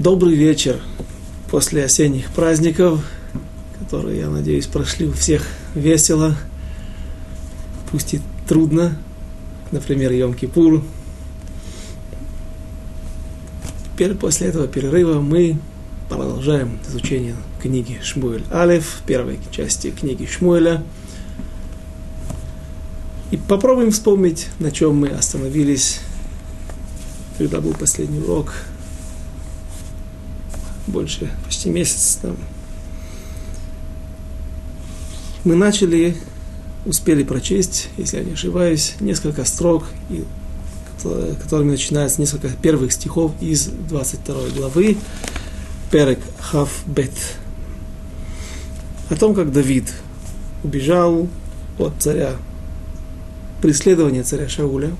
Добрый вечер после осенних праздников, которые, я надеюсь, прошли у всех весело, пусть и трудно, например, Йом-Кипур. Теперь после этого перерыва мы продолжаем изучение книги Шмуэль Алев, первой части книги Шмуэля. И попробуем вспомнить, на чем мы остановились, когда был последний урок – больше, почти месяц там. Мы начали, успели прочесть, если я не ошибаюсь, несколько строк, которыми начинается несколько первых стихов из 22 главы Перек Хав Бет. О том, как Давид убежал от царя, преследования царя Шауля,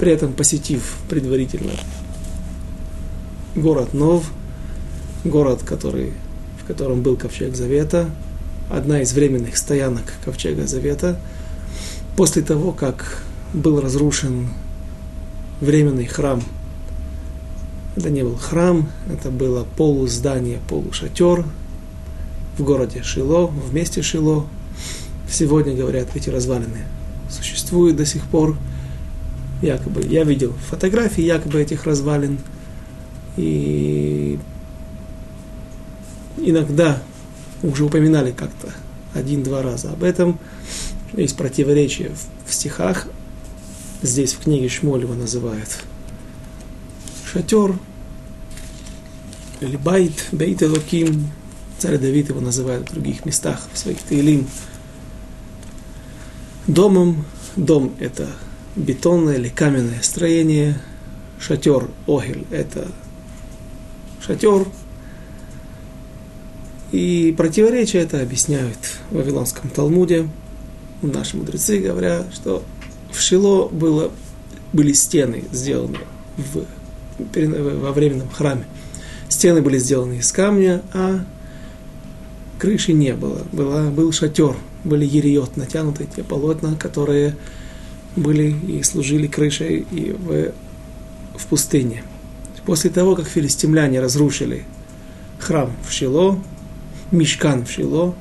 при этом посетив предварительно город Нов – город, который, в котором был ковчег Завета, одна из временных стоянок ковчега Завета, после того, как был разрушен временный храм. Это не был храм, это было полуздание, полушатер в городе Шило, в месте Шило. Сегодня, говорят, эти развалины существуют до сих пор. Якобы, я видел фотографии якобы этих развалин. И иногда уже упоминали как-то один-два раза об этом. Есть противоречие в стихах. Здесь в книге Шмоль его называют шатер или байт, бейт элоким. Царь Давид его называет в других местах, в своих тейлим. Домом, дом это бетонное или каменное строение, шатер, огель, это шатер, и противоречие это объясняют в Вавилонском Талмуде. Наши мудрецы говорят, что в Шило было, были стены сделаны в, во временном храме. Стены были сделаны из камня, а крыши не было. Была, был шатер, были ериот, натянутые те полотна, которые были и служили крышей и в, в пустыне. После того, как филистимляне разрушили храм в Шило, Мишкан в Шило.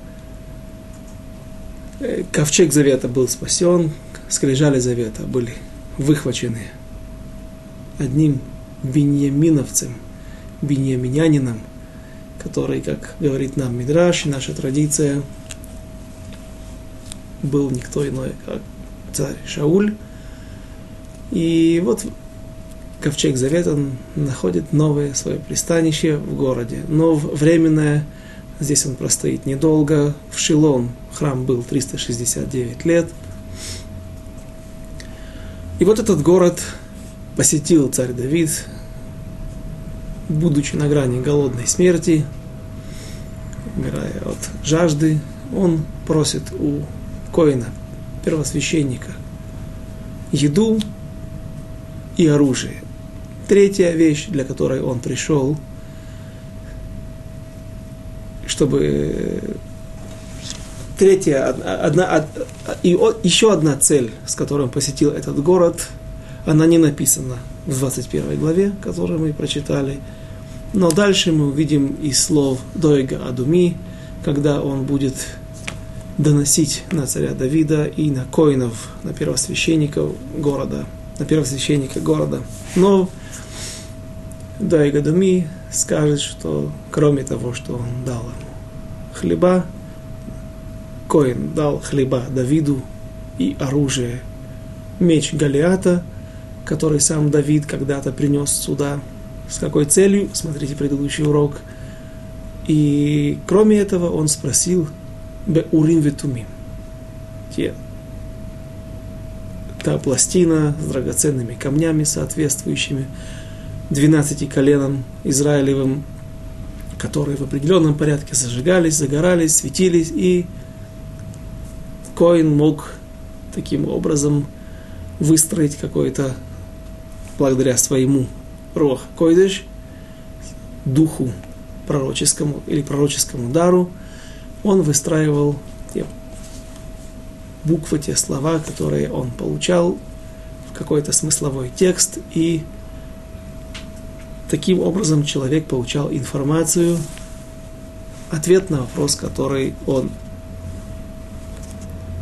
Э, ковчег Завета был спасен, скрижали Завета были выхвачены одним беньяминовцем, беньяминянином, который, как говорит нам Мидраш, наша традиция, был никто иной, как царь Шауль. И вот ковчег Завета находит новое свое пристанище в городе, но временное Здесь он простоит недолго. В Шилон храм был 369 лет. И вот этот город посетил царь Давид, будучи на грани голодной смерти, умирая от жажды, он просит у Коина, первосвященника, еду и оружие. Третья вещь, для которой он пришел – чтобы третья, одна, и еще одна цель, с которой он посетил этот город, она не написана в 21 главе, которую мы прочитали. Но дальше мы увидим из слов Дойга Адуми, когда он будет доносить на царя Давида и на коинов, на первосвященников города, на первосвященника города. Но Дойга Адуми скажет, что кроме того, что он дал хлеба, Коин дал хлеба Давиду и оружие, меч Галиата, который сам Давид когда-то принес сюда. С какой целью? Смотрите предыдущий урок. И кроме этого он спросил Бе Урим Ветумим. Те, та пластина с драгоценными камнями, соответствующими 12 коленам Израилевым, которые в определенном порядке зажигались, загорались, светились, и Коин мог таким образом выстроить какой-то, благодаря своему рох койдыш, духу пророческому или пророческому дару, он выстраивал те буквы, те слова, которые он получал в какой-то смысловой текст и Таким образом человек получал информацию, ответ на вопрос, который он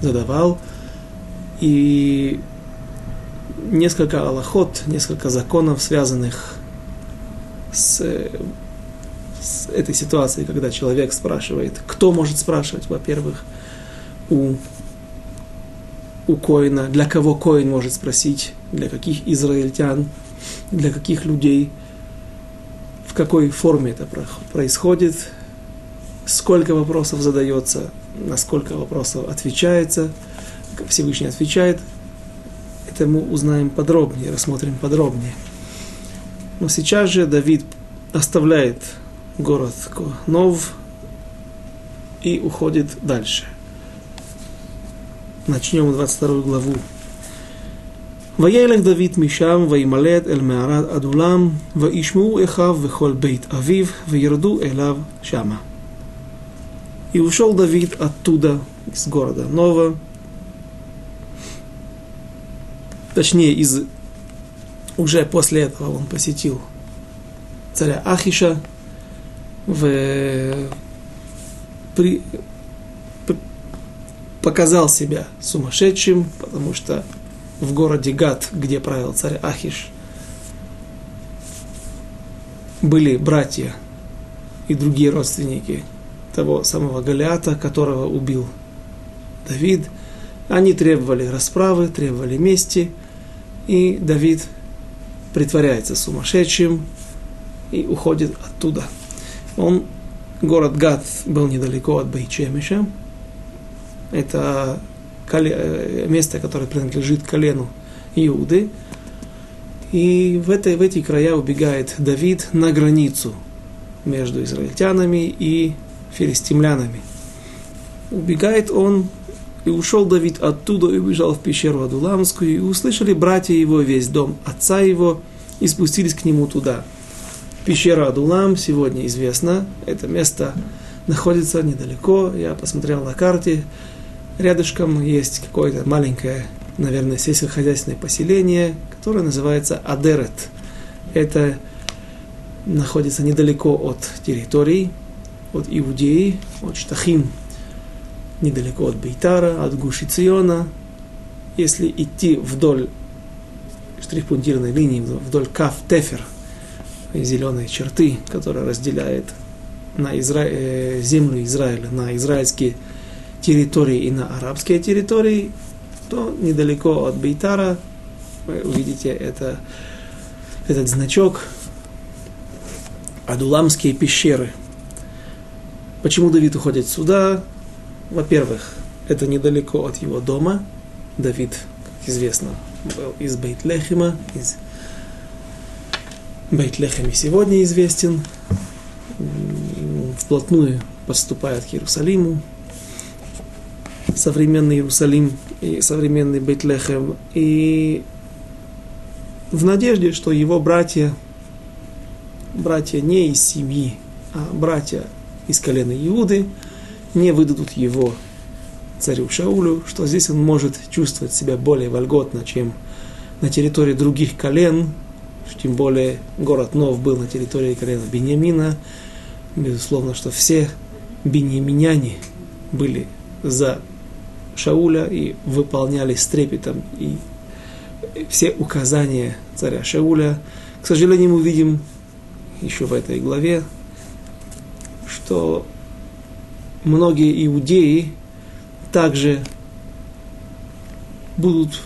задавал, и несколько аллахот, несколько законов, связанных с, с этой ситуацией, когда человек спрашивает, кто может спрашивать, во-первых, у, у Коина, для кого Коин может спросить, для каких израильтян, для каких людей, в какой форме это происходит, сколько вопросов задается, на сколько вопросов отвечается, Всевышний отвечает, это мы узнаем подробнее, рассмотрим подробнее. Но сейчас же Давид оставляет город Нов и уходит дальше. Начнем 22 главу. וילך דוד משם וימלט אל מערת אדולם וישמעו אחיו וכל בית אביו וירדו אליו שמה. И ушел Давид оттуда, из города Нова, точнее, из, уже после этого он посетил царя Ахиша, в, при, показал себя сумасшедшим, потому что в городе Гат, где правил царь Ахиш, были братья и другие родственники того самого Голиата, которого убил Давид. Они требовали расправы, требовали мести, и Давид притворяется сумасшедшим и уходит оттуда. Он, город Гад был недалеко от Бейчемиша. Это место, которое принадлежит колену Иуды. И в, этой, в эти края убегает Давид на границу между израильтянами и филистимлянами. Убегает он, и ушел Давид оттуда и убежал в пещеру Адуламскую, и услышали братья его весь дом отца его, и спустились к нему туда. Пещера Адулам сегодня известна, это место находится недалеко, я посмотрел на карте, рядышком есть какое-то маленькое, наверное, сельскохозяйственное поселение, которое называется Адерет. Это находится недалеко от территории, от Иудеи, от Штахим, недалеко от Бейтара, от Гуши Циона. Если идти вдоль штрих-пунктирной линии, вдоль Каф Тефер, зеленой черты, которая разделяет на Изра... Э, землю Израиля на израильские территории и на арабские территории, то недалеко от Бейтара вы увидите это, этот значок Адуламские пещеры – Почему Давид уходит сюда? Во-первых, это недалеко от его дома. Давид, как известно, был из Бейтлехима, из Бейтлехеми сегодня известен, вплотную подступает к Иерусалиму, современный Иерусалим и современный Бейтлехем, и в надежде, что его братья, братья не из семьи, а братья из колена Иуды, не выдадут его царю Шаулю, что здесь он может чувствовать себя более вольготно, чем на территории других колен, тем более город Нов был на территории колена Бениамина. Безусловно, что все беньяминяне были за Шауля и выполняли с трепетом и все указания царя Шауля. К сожалению, мы видим еще в этой главе что многие иудеи также будут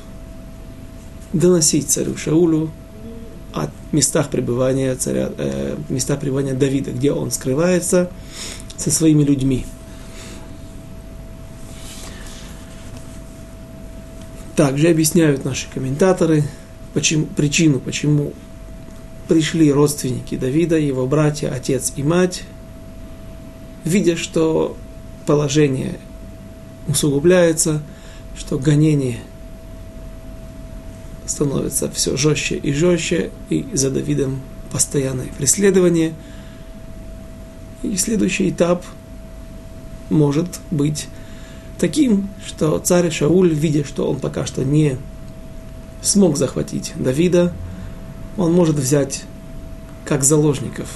доносить царю Шаулю о местах пребывания царя, э, местах пребывания Давида, где он скрывается со своими людьми. Также объясняют наши комментаторы почему, причину, почему пришли родственники Давида, его братья, отец и мать, видя, что положение усугубляется, что гонение становится все жестче и жестче, и за Давидом постоянное преследование. И следующий этап может быть таким, что царь Шауль, видя, что он пока что не смог захватить Давида, он может взять как заложников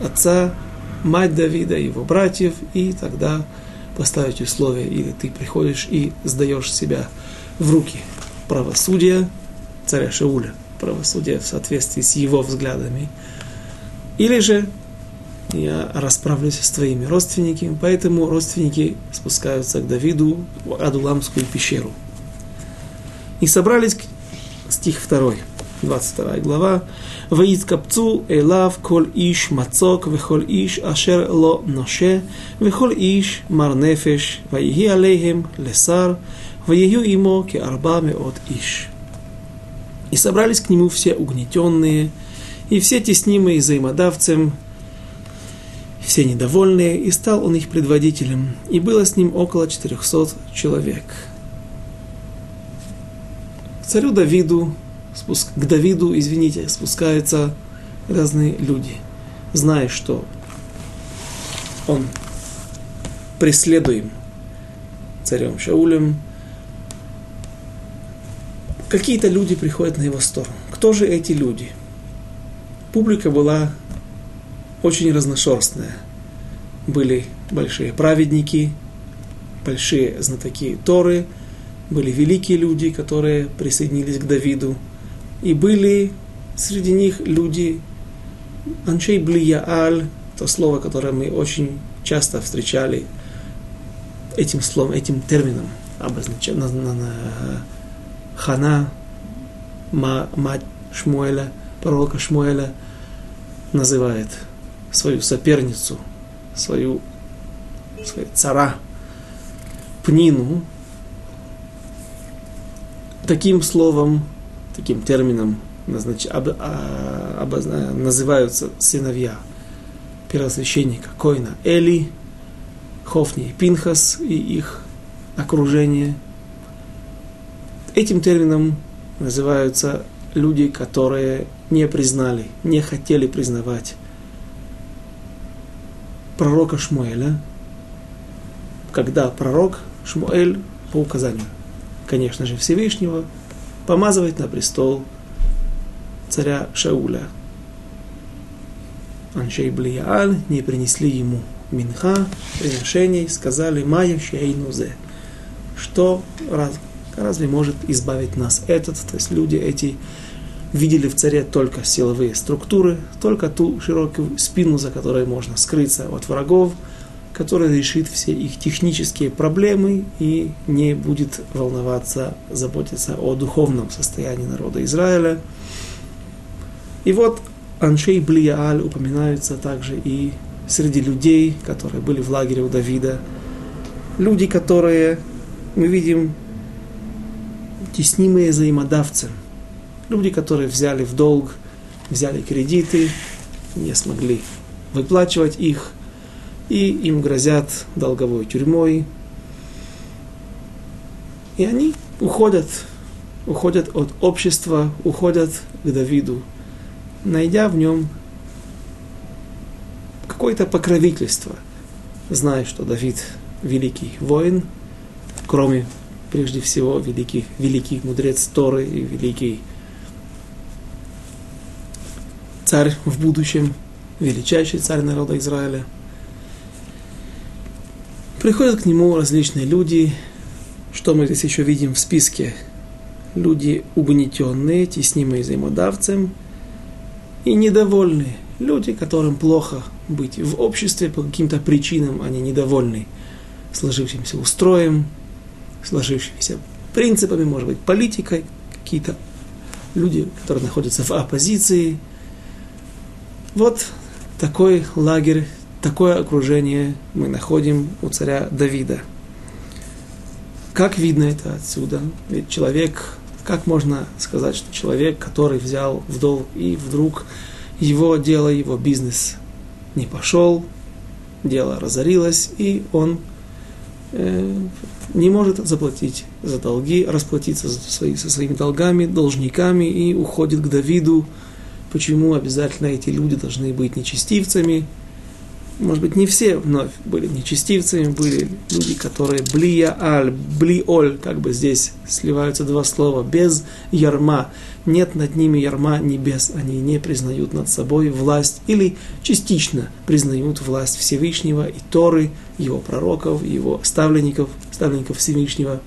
отца, мать Давида, его братьев, и тогда поставить условия, или ты приходишь и сдаешь себя в руки правосудия царя Шауля, правосудия в соответствии с его взглядами, или же я расправлюсь с твоими родственниками. Поэтому родственники спускаются к Давиду в Адуламскую пещеру. И собрались, стих 2, 22 глава, «Ваискапцу элав коль иш мацок, вехоль иш ашер ло ноше, вехоль иш мар нефеш, ваиги алейхем лесар, ваию имо ке арба меот иш». И собрались к нему все угнетенные, и все теснимые заимодавцем все недовольные, и стал он их предводителем, и было с ним около четырехсот человек. Царю Давиду спуск... к Давиду, извините, спускаются разные люди, зная, что он преследуем царем Шаулем. Какие-то люди приходят на его сторону. Кто же эти люди? Публика была очень разношерстная. Были большие праведники, большие знатоки Торы, были великие люди, которые присоединились к Давиду – и были среди них люди, анчей блияаль, то слово, которое мы очень часто встречали этим словом, этим термином, обозначая на, на, на, Хана, ма, мать Шмуэля, пророка Шмуэля, называет свою соперницу, свою, свою цара, Пнину, таким словом таким термином назнач... об... А, об... называются сыновья первосвященника Коина Эли, Хофни и Пинхас и их окружение. Этим термином называются люди, которые не признали, не хотели признавать пророка Шмуэля, когда пророк Шмуэль по указанию, конечно же, Всевышнего, помазывать на престол царя Шауля. Аншей Блияаль не принесли ему минха, приношений, сказали Майя Шейнузе. Что раз, разве может избавить нас этот? То есть люди эти видели в царе только силовые структуры, только ту широкую спину, за которой можно скрыться от врагов – который решит все их технические проблемы и не будет волноваться, заботиться о духовном состоянии народа Израиля. И вот Аншей Блияаль упоминаются также и среди людей, которые были в лагере у Давида. Люди, которые, мы видим, теснимые взаимодавцы. Люди, которые взяли в долг, взяли кредиты, не смогли выплачивать их – и им грозят долговой тюрьмой. И они уходят, уходят от общества, уходят к Давиду, найдя в нем какое-то покровительство, зная, что Давид великий воин, кроме прежде всего великий, великий мудрец Торы и великий царь в будущем, величайший царь народа Израиля – Приходят к нему различные люди, что мы здесь еще видим в списке. Люди угнетенные, теснимые взаимодавцем и недовольные. Люди, которым плохо быть в обществе, по каким-то причинам они недовольны сложившимся устроем, сложившимися принципами, может быть, политикой, какие-то люди, которые находятся в оппозиции. Вот такой лагерь такое окружение мы находим у царя Давида. Как видно это отсюда? Ведь человек, как можно сказать, что человек, который взял в долг и вдруг его дело, его бизнес не пошел, дело разорилось, и он э, не может заплатить за долги, расплатиться за свои, со своими долгами, должниками и уходит к Давиду. Почему обязательно эти люди должны быть нечестивцами? может быть, не все вновь были нечестивцами, были люди, которые блия аль, блиоль, как бы здесь сливаются два слова, без ярма, нет над ними ярма небес, они не признают над собой власть или частично признают власть Всевышнего и Торы, его пророков, его ставленников, ставленников Всевышнего.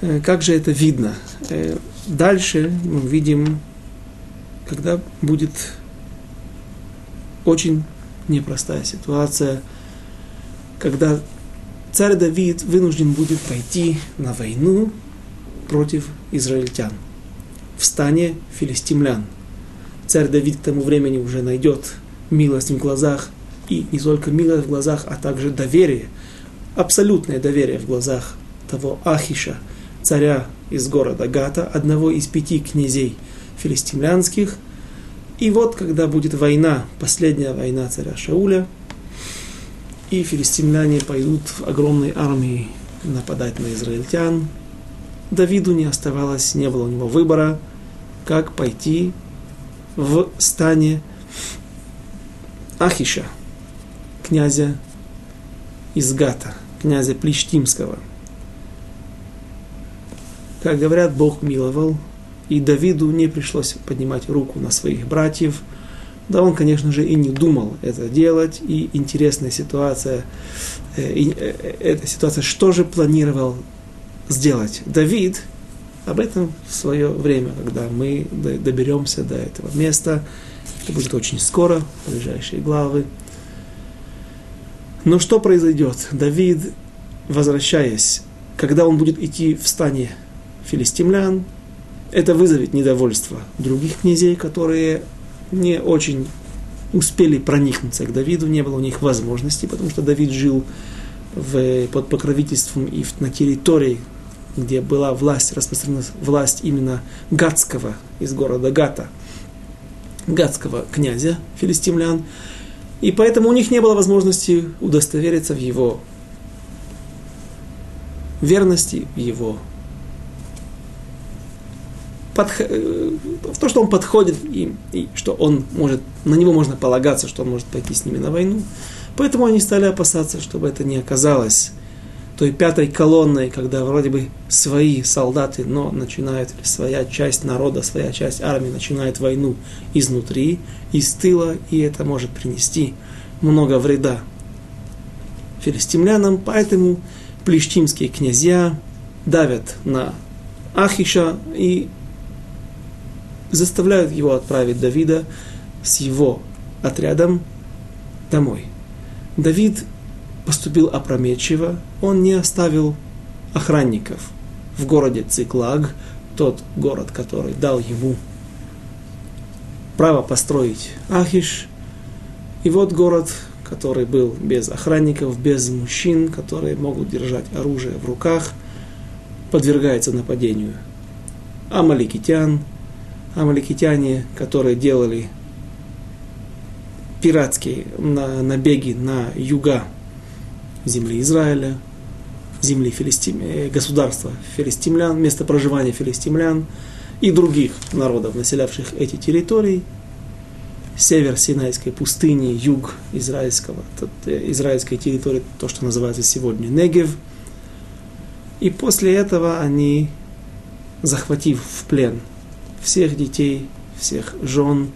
Э, как же это видно? Э, дальше мы видим, когда будет очень непростая ситуация, когда царь Давид вынужден будет пойти на войну против израильтян в стане филистимлян. Царь Давид к тому времени уже найдет милость в глазах, и не только милость в глазах, а также доверие, абсолютное доверие в глазах того Ахиша, царя из города Гата, одного из пяти князей филистимлянских, и вот, когда будет война, последняя война царя Шауля, и филистимляне пойдут в огромной армии нападать на израильтян, Давиду не оставалось, не было у него выбора, как пойти в стане Ахиша, князя из Гата, князя Плештимского. Как говорят, Бог миловал, и Давиду не пришлось поднимать руку на своих братьев. Да он, конечно же, и не думал это делать. И интересная ситуация, э, и, э, эта ситуация, что же планировал сделать Давид, об этом в свое время, когда мы доберемся до этого места. Это будет очень скоро, в ближайшие главы. Но что произойдет? Давид, возвращаясь, когда он будет идти в стане филистимлян, это вызовет недовольство других князей, которые не очень успели проникнуться. К Давиду, не было у них возможности, потому что Давид жил в, под покровительством и на территории, где была власть, распространена власть именно Гатского из города Гата, Гатского князя филистимлян, и поэтому у них не было возможности удостовериться в его верности, в его Э, в то, что он подходит им, и что он может, на него можно полагаться, что он может пойти с ними на войну. Поэтому они стали опасаться, чтобы это не оказалось той пятой колонной, когда вроде бы свои солдаты, но начинают, своя часть народа, своя часть армии начинает войну изнутри, из тыла, и это может принести много вреда филистимлянам, поэтому плештимские князья давят на Ахиша и заставляют его отправить Давида с его отрядом домой. Давид поступил опрометчиво, он не оставил охранников в городе Циклаг, тот город, который дал ему право построить Ахиш. И вот город, который был без охранников, без мужчин, которые могут держать оружие в руках, подвергается нападению амаликитян, амаликитяне, которые делали пиратские набеги на юга земли Израиля, земли Филистим, э, государства филистимлян, место проживания филистимлян и других народов, населявших эти территории, север Синайской пустыни, юг израильского, э, израильской территории, то, что называется сегодня Негев. И после этого они, захватив в плен всех детей, всех жен,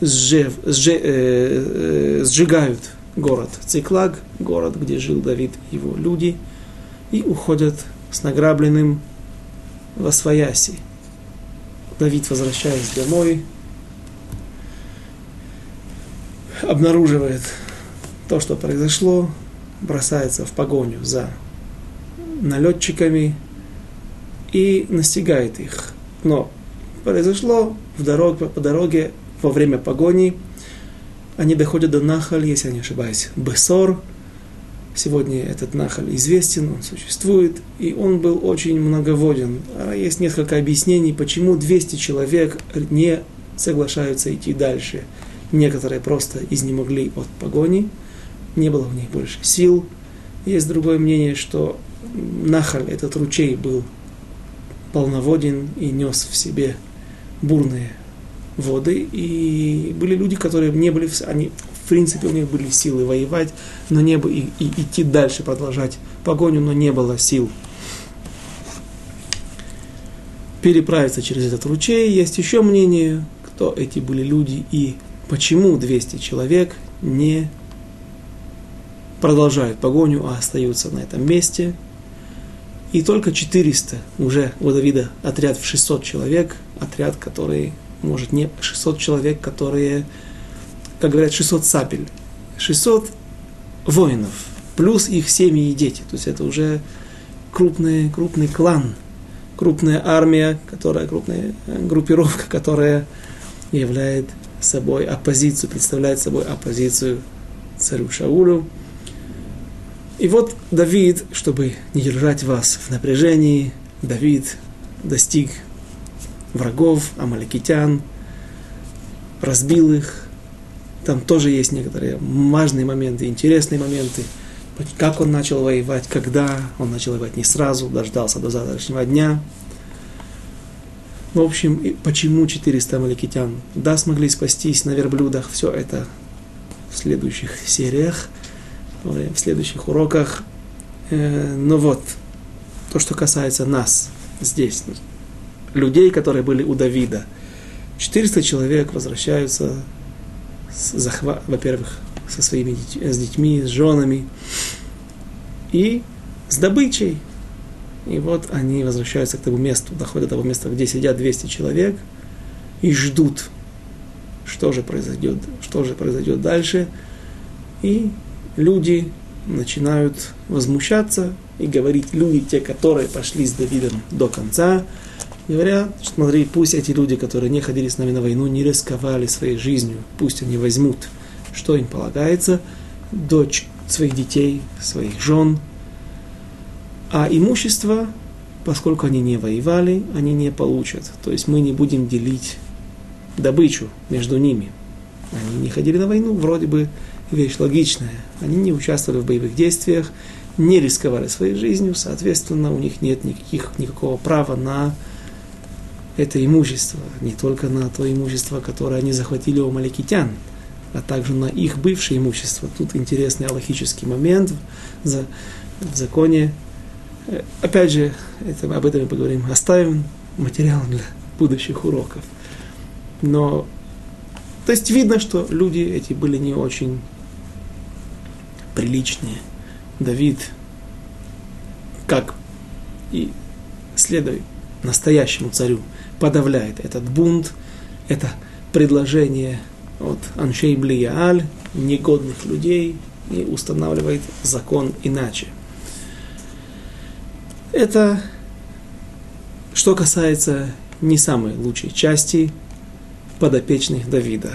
сжев, сже, э, э, сжигают город Циклаг, город, где жил Давид и его люди, и уходят с награбленным во свояси. Давид, возвращаясь домой, обнаруживает то, что произошло, бросается в погоню за налетчиками и настигает их. Но произошло в дорог, по дороге во время погони. Они доходят до Нахаль, если я не ошибаюсь, Бесор. Сегодня этот Нахаль известен, он существует, и он был очень многоводен. А есть несколько объяснений, почему 200 человек не соглашаются идти дальше. Некоторые просто изнемогли от погони, не было у них больше сил. Есть другое мнение, что Нахаль, этот ручей, был полноводен и нес в себе бурные воды, и были люди, которые не были, они принципе, у них были силы воевать, но не было, и, и идти дальше, продолжать погоню, но не было сил переправиться через этот ручей. Есть еще мнение, кто эти были люди и почему 200 человек не продолжают погоню, а остаются на этом месте. И только 400 уже у Давида отряд в 600 человек, отряд, который, может, не 600 человек, которые, как говорят, 600 сапель, 600 воинов, плюс их семьи и дети. То есть это уже крупный, крупный клан, крупная армия, которая, крупная группировка, которая является собой оппозицию, представляет собой оппозицию царю Шаулю. И вот Давид, чтобы не держать вас в напряжении, Давид достиг врагов, амаликитян, разбил их. Там тоже есть некоторые важные моменты, интересные моменты. Как он начал воевать, когда он начал воевать не сразу, дождался до завтрашнего дня. В общем, почему 400 амаликитян? Да, смогли спастись на верблюдах. Все это в следующих сериях, в следующих уроках. Э, но вот, то, что касается нас здесь, людей, которые были у Давида. 400 человек возвращаются, захва... во-первых, со своими детьми, с детьми, с женами и с добычей. И вот они возвращаются к тому месту, доходят до того места, где сидят 200 человек и ждут, что же произойдет, что же произойдет дальше. И люди начинают возмущаться и говорить, люди, те, которые пошли с Давидом до конца, говорят, смотри, пусть эти люди, которые не ходили с нами на войну, не рисковали своей жизнью, пусть они возьмут, что им полагается, дочь своих детей, своих жен, а имущество, поскольку они не воевали, они не получат. То есть мы не будем делить добычу между ними. Они не ходили на войну, вроде бы вещь логичная. Они не участвовали в боевых действиях, не рисковали своей жизнью, соответственно, у них нет никаких, никакого права на это имущество, не только на то имущество, которое они захватили у маликитян, а также на их бывшее имущество. Тут интересный аллахический момент в, в законе Э, опять же, это, об этом мы поговорим. Оставим материал для будущих уроков. Но, то есть видно, что люди эти были не очень приличные. Давид, как и следует настоящему царю, подавляет этот бунт, это предложение от Аншей Блияаль, негодных людей, и устанавливает закон иначе – это что касается не самой лучшей части подопечных Давида.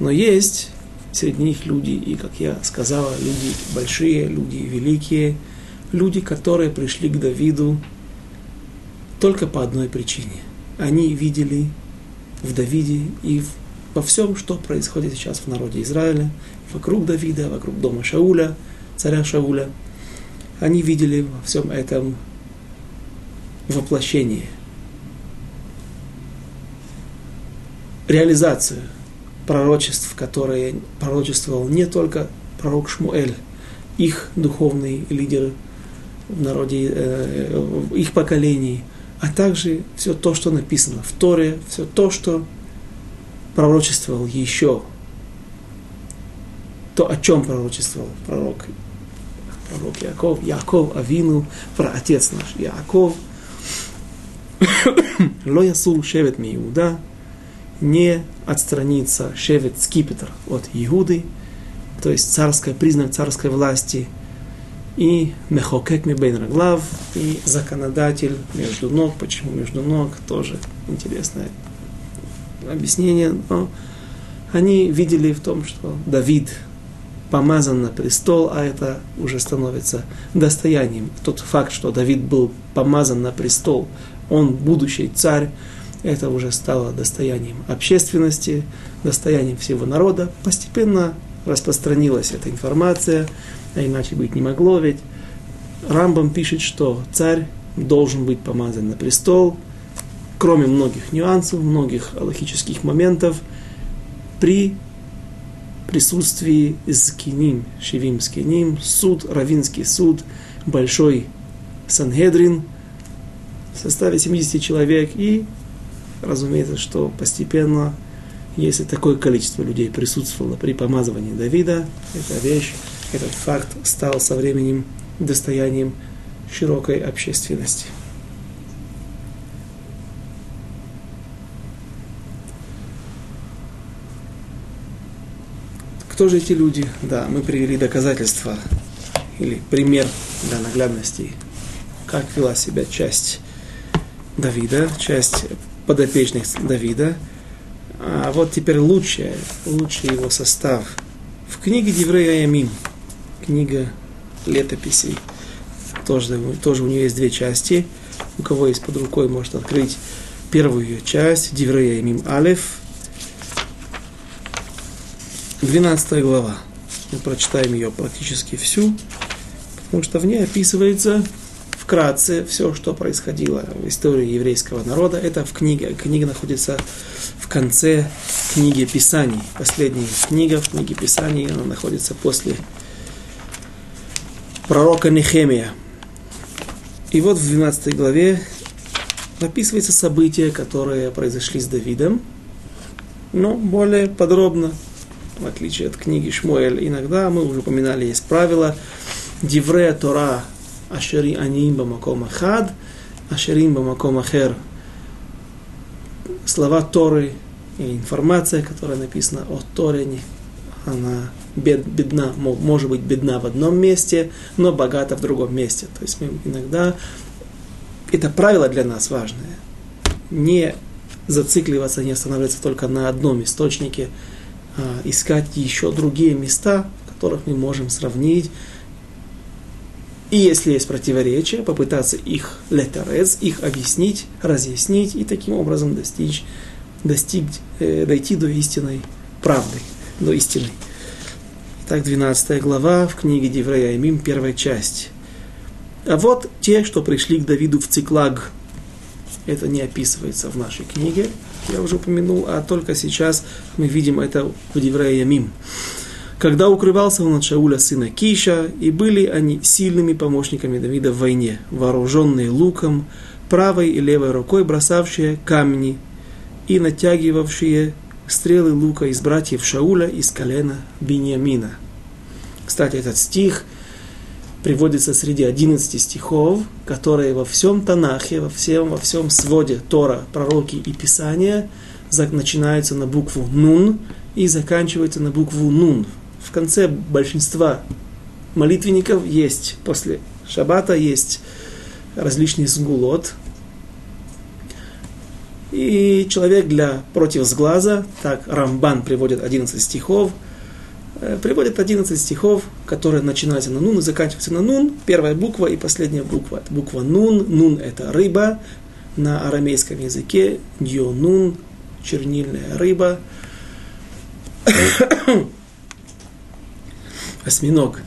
Но есть среди них люди, и, как я сказала, люди большие, люди великие, люди, которые пришли к Давиду только по одной причине. Они видели в Давиде и во всем, что происходит сейчас в народе Израиля, вокруг Давида, вокруг дома Шауля, царя Шауля. Они видели во всем этом воплощение, реализацию пророчеств, которые пророчествовал не только пророк Шмуэль, их духовный лидер в народе, э, в их поколении, а также все то, что написано в Торе, все то, что пророчествовал еще, то, о чем пророчествовал пророк, пророк Яков, Яков Авину, про отец наш Яков – Ло ясул шевет ми Иуда, не отстранится шевет скипетр от Иуды, то есть царская, признак царской власти, и мехокек ми бейн глав, и законодатель между ног. Почему между ног? Тоже интересное объяснение. Но они видели в том, что Давид помазан на престол, а это уже становится достоянием. Тот факт, что Давид был помазан на престол, он будущий царь, это уже стало достоянием общественности, достоянием всего народа. Постепенно распространилась эта информация, а иначе быть не могло, ведь Рамбам пишет, что царь должен быть помазан на престол, кроме многих нюансов, многих аллахических моментов, при присутствии Скиним, Шивим Скиним, суд, Равинский суд, большой Сангедрин в составе 70 человек. И, разумеется, что постепенно, если такое количество людей присутствовало при помазывании Давида, эта вещь, этот факт стал со временем достоянием широкой общественности. Кто же эти люди? Да, мы привели доказательства или пример для наглядности, как вела себя часть Давида, часть подопечных Давида. А вот теперь лучшее, лучший его состав. В книге Деврея Ямим, книга летописей, тоже, тоже у нее есть две части. У кого есть под рукой, может открыть первую ее часть, Деврея Ямим Алеф, 12 глава. Мы прочитаем ее практически всю, потому что в ней описывается вкратце все, что происходило в истории еврейского народа. Это в книге. Книга находится в конце книги Писаний. Последняя книга в книге Писаний, она находится после пророка Нехемия. И вот в 12 главе описывается события, которые произошли с Давидом, но более подробно в отличие от книги Шмуэль, иногда, мы уже упоминали, есть правило, Диврея Тора Ашери Аним Бамаком Ахад, Ашерим Бамаком Ахер. Слова Торы и информация, которая написана о Торе, она бед, бедна, может быть бедна в одном месте, но богата в другом месте. То есть мы иногда, это правило для нас важное, не зацикливаться, не останавливаться только на одном источнике, а, искать еще другие места, в которых мы можем сравнить. И если есть противоречия, попытаться их летерез, их объяснить, разъяснить и таким образом достичь, достичь, э, дойти до истинной правды, до истины. Итак, 12 глава в книге Деврея Имим, первая часть. А вот те, что пришли к Давиду в Циклаг. Это не описывается в нашей книге, я уже упомянул, а только сейчас мы видим это в Деврея Ямим. Когда укрывался он от Шауля сына Киша, и были они сильными помощниками Давида в войне, вооруженные луком, правой и левой рукой бросавшие камни и натягивавшие стрелы лука из братьев Шауля из колена Бениамина. Кстати, этот стих – приводится среди 11 стихов, которые во всем Танахе, во всем, во всем своде Тора, пророки и Писания начинаются на букву Нун и заканчиваются на букву Нун. В конце большинства молитвенников есть, после Шаббата есть различные сгулот. И человек для против сглаза, так Рамбан приводит 11 стихов – Э, приводит 11 стихов, которые начинаются на нун и заканчиваются на нун. Первая буква и последняя буква. Это буква нун. Нун – это рыба на арамейском языке. Нун – чернильная рыба. Осьминог.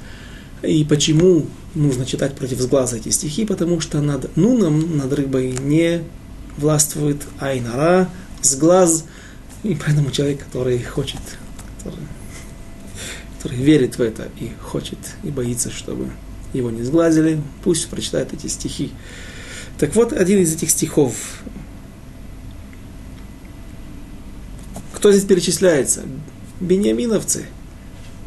И почему нужно читать против сглаза эти стихи? Потому что над нуном, над рыбой не властвует айнара, сглаз. И поэтому человек, который хочет, который который верит в это и хочет, и боится, чтобы его не сглазили, пусть прочитает эти стихи. Так вот, один из этих стихов. Кто здесь перечисляется? Бениаминовцы,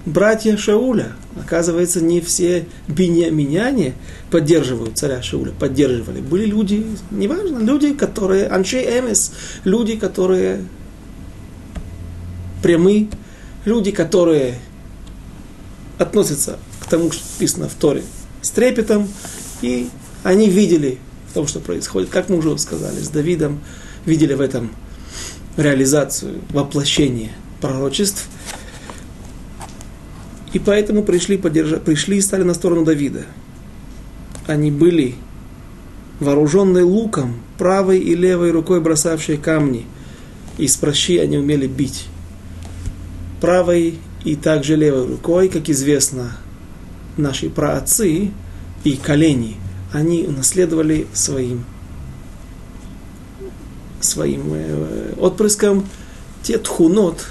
братья Шауля. Оказывается, не все бениаминяне поддерживают царя Шауля, поддерживали. Были люди, неважно, люди, которые, аншей эмес, люди, которые прямы, люди, которые относятся к тому, что написано в Торе, с трепетом, и они видели то, что происходит, как мы уже сказали, с Давидом, видели в этом реализацию, воплощение пророчеств, и поэтому пришли, поддержать, пришли и стали на сторону Давида. Они были вооруженные луком, правой и левой рукой бросавшие камни, и с они умели бить. Правой и также левой рукой, как известно, наши праотцы и колени, они унаследовали своим, своим э, отпрыском те тхунот,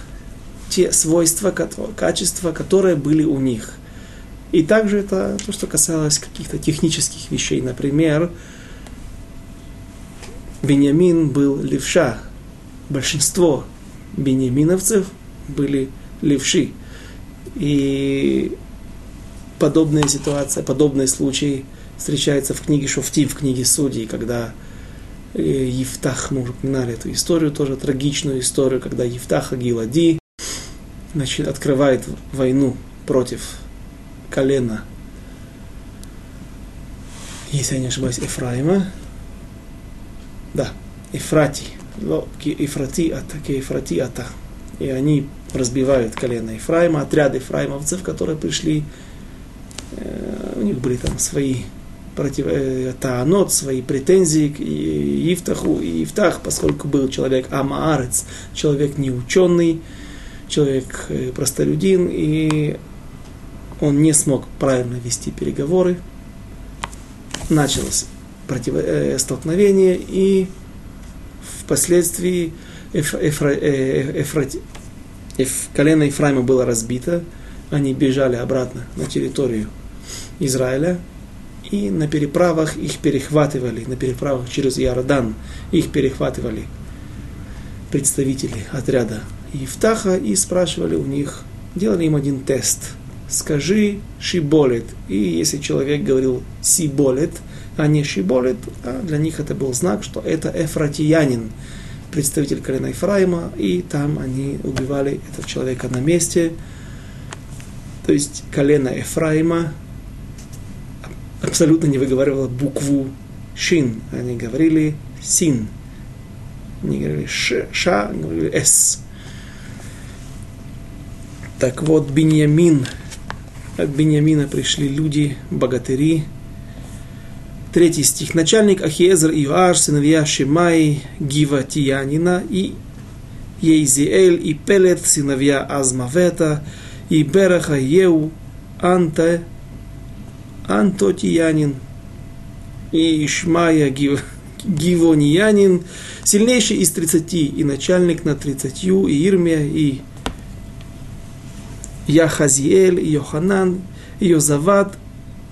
те свойства, качества, которые были у них. И также это то, что касалось каких-то технических вещей. Например, Беньямин был левша. Большинство беньяминовцев были левши. И подобная ситуация, подобные случаи встречаются в книге Шофти, в книге Судей, когда э, Евтах, мы уже упоминали эту историю, тоже трагичную историю, когда Евтаха Гилади значит, открывает войну против колена, если я не ошибаюсь, Ефраима, да, Ефрати, Ефрати ата, Ефрати ата. И они разбивают колено Ефраима, отряд ефраимовцев, которые пришли, э, у них были там свои против, э, таанот, свои претензии к Ифтаху. И Ифтах, поскольку был человек амаарец, человек неученый, человек э, простолюдин, и он не смог правильно вести переговоры. Началось против, э, столкновение, и впоследствии Эф, Эфра, э, Эфрати, Эф, колено Ефраима было разбито, они бежали обратно на территорию Израиля, и на переправах их перехватывали, на переправах через Иордан их перехватывали представители отряда Ифтаха и спрашивали у них, делали им один тест. Скажи шиболет. И если человек говорил сиболет, а не шиболет, а для них это был знак, что это эфратиянин, представитель колена Ефраима, и там они убивали этого человека на месте. То есть колено Ефраима абсолютно не выговаривало букву шин, они говорили син. Не говорили ш, ша, говорили с. Так вот, Беньямин, от Беньямина пришли люди, богатыри. Третий стих. Начальник Ахиезер Иоаш, сыновья Шимай, Гива Тиянина, и Ейзиэль, и Пелет, сыновья Азмавета, и Бераха Еу, Анте, Антотиянин, и Ишмая Гив, Гивониянин, сильнейший из тридцати, и начальник над тридцатью, и Ирмия, и Яхазиэль, Йоханан, Йозават,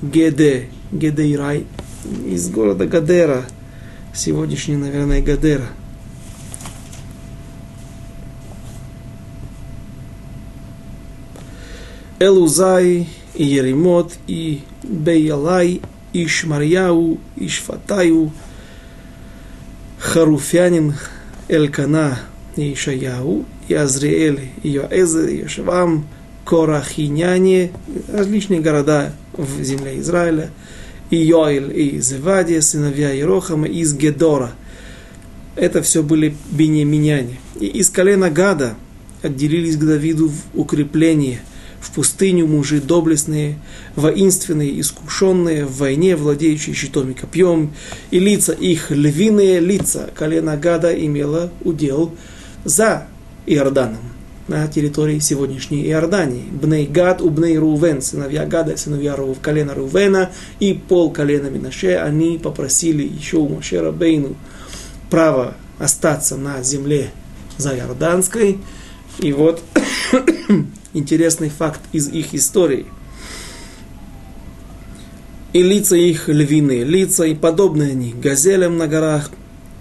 Геде, Гедейрай, из города Гадера, сегодняшний, наверное, Гадера. Элузай, и Еремот, и Бейалай, и Шмарьяу, и Шфатаю, Харуфянин, Элькана, и Ишаяу, и Азриэль, и Йоэзер, и Йошевам, Корахиняне, различные города в земле Израиля, и Йоэль, и Зевадия, сыновья Ерохама, из Гедора. Это все были бенеминяне. И из колена Гада отделились к Давиду в укрепление – в пустыню мужи доблестные, воинственные, искушенные, в войне владеющие щитом и копьем, и лица их львиные лица. Колено Гада имело удел за Иорданом на территории сегодняшней Иордании. Бней Гад у Бней Рувен, сыновья Гада, сыновья Рув, колена Рувена и пол колена Минаше, они попросили еще у Машера Бейну право остаться на земле за Иорданской. И вот интересный факт из их истории. И лица их львиные, лица и подобные они, газелям на горах,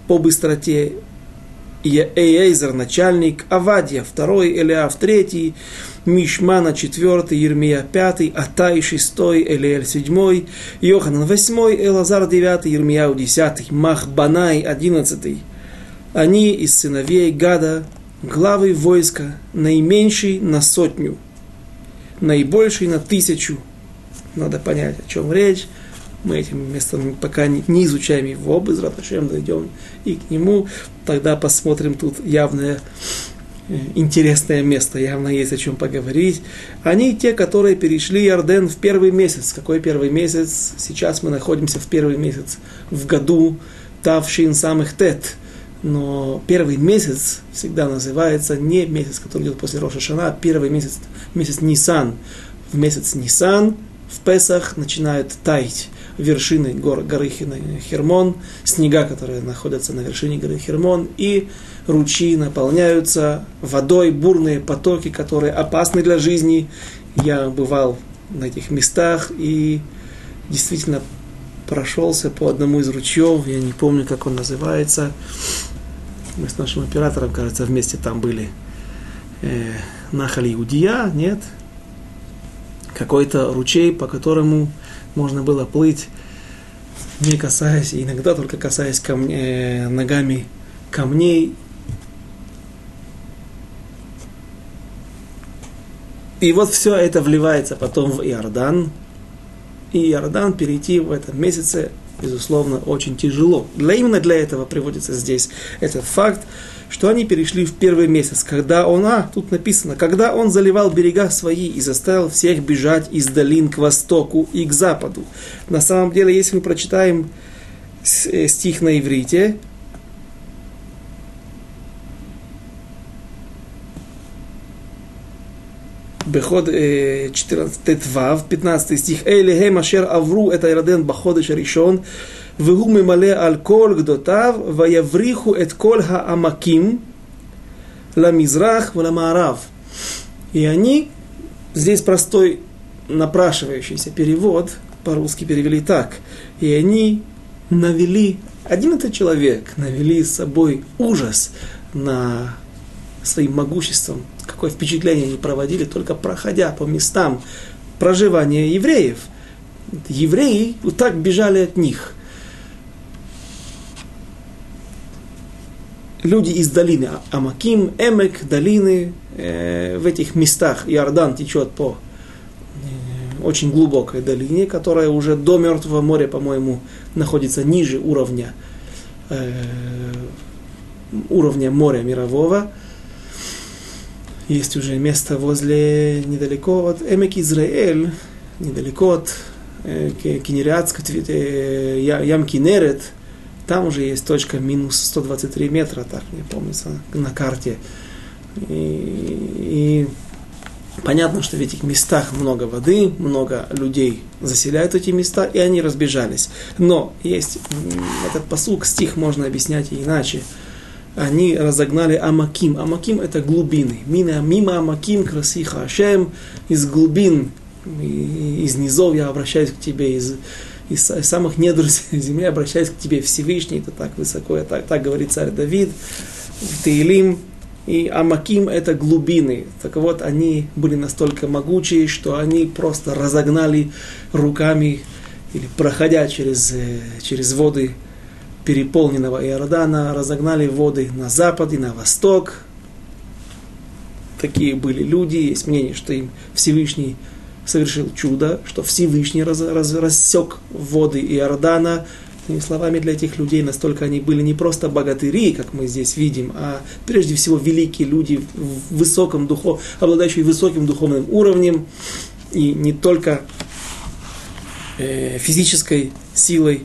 по быстроте Эйзер начальник, Авадья второй, Элиав третий, Мишмана четвертый, Ермия пятый, Атай шестой, Элиэль седьмой, Йоханан восьмой, Элазар девятый, Ермияу десятый, Махбанай одиннадцатый. Они из сыновей Гада, главы войска, наименьший на сотню, наибольший на тысячу. Надо понять, о чем речь мы этим местом пока не, изучаем его, без Раташем дойдем и к нему, тогда посмотрим тут явное э, интересное место, явно есть о чем поговорить. Они те, которые перешли Ярден в первый месяц. Какой первый месяц? Сейчас мы находимся в первый месяц в году Тавшин самых Тет. Но первый месяц всегда называется не месяц, который идет после Роша Шана, а первый месяц, месяц Нисан. В месяц Нисан в Песах начинают таять вершины гор, горы Хермон, снега, которые находятся на вершине горы Хермон, и ручьи наполняются водой, бурные потоки, которые опасны для жизни. Я бывал на этих местах и действительно прошелся по одному из ручьев, я не помню, как он называется. Мы с нашим оператором, кажется, вместе там были. Э, Нахали Иудия, нет? Какой-то ручей, по которому можно было плыть, не касаясь, иногда только касаясь камне, э, ногами камней. И вот все это вливается потом в Иордан, и Иордан перейти в этом месяце, безусловно, очень тяжело. Для, именно для этого приводится здесь этот факт, что они перешли в первый месяц, когда он, а, тут написано, когда он заливал берега свои и заставил всех бежать из долин к востоку и к западу. На самом деле, если мы прочитаем э, стих на иврите, Беход 14 вав, 15 стих. Эйлихей ашер авру это Ироден баходыш решен. Вегу мемале ал кол гдотав, ваявриху эт кол хаамаким, ламизрах валамаарав. И они, здесь простой напрашивающийся перевод, по-русски перевели так. И они навели, один этот человек навели с собой ужас на своим могуществом какое впечатление они проводили, только проходя по местам проживания евреев. Евреи вот так бежали от них. Люди из долины Амаким, Эмек, долины, э, в этих местах Иордан течет по э, очень глубокой долине, которая уже до Мертвого моря, по-моему, находится ниже уровня, э, уровня моря мирового. Есть уже место возле, недалеко от Эмек Израиль, недалеко от э, Кенериатска, э, Ям Кинерет, там уже есть точка минус 123 метра, так мне помнится, на карте. И, и понятно, что в этих местах много воды, много людей заселяют эти места, и они разбежались. Но есть этот посук, стих можно объяснять и иначе они разогнали Амаким. Амаким это глубины. Мина, мимо Амаким красиха Ашем, из глубин, из низов я обращаюсь к тебе, из, из самых недр земли обращаюсь к тебе, Всевышний, это так высоко, так, так говорит царь Давид, в Таилим, и Амаким это глубины. Так вот, они были настолько могучие, что они просто разогнали руками или проходя через, э, через воды переполненного Иордана, разогнали воды на запад и на восток. Такие были люди, есть мнение, что им Всевышний совершил чудо, что Всевышний раз, раз, рассек воды Иордана. Иными словами, для этих людей настолько они были не просто богатыри, как мы здесь видим, а прежде всего великие люди, в высоком духов, обладающие высоким духовным уровнем, и не только э, физической силой,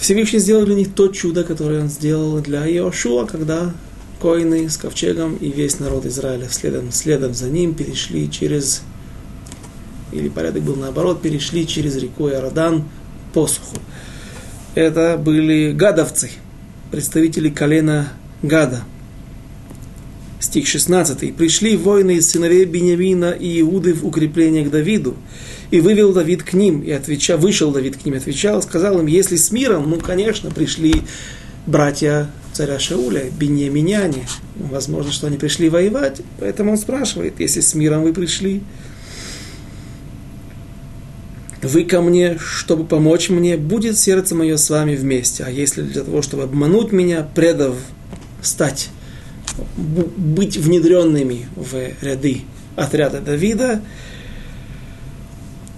Всевышний сделал для них то чудо, которое он сделал для Иошуа, когда коины с ковчегом и весь народ Израиля следом, следом за ним перешли через, или порядок был наоборот, перешли через реку Иордан по суху. Это были гадовцы, представители колена Гада. Стих 16. «Пришли воины из сыновей Бениамина и Иуды в укрепление к Давиду, и вывел Давид к ним, и отвечал, вышел Давид к ним, отвечал, сказал им, если с миром, ну, конечно, пришли братья царя Шауля, беньяминяне, возможно, что они пришли воевать, поэтому он спрашивает, если с миром вы пришли, вы ко мне, чтобы помочь мне, будет сердце мое с вами вместе. А если для того, чтобы обмануть меня, предав стать, быть внедренными в ряды отряда Давида,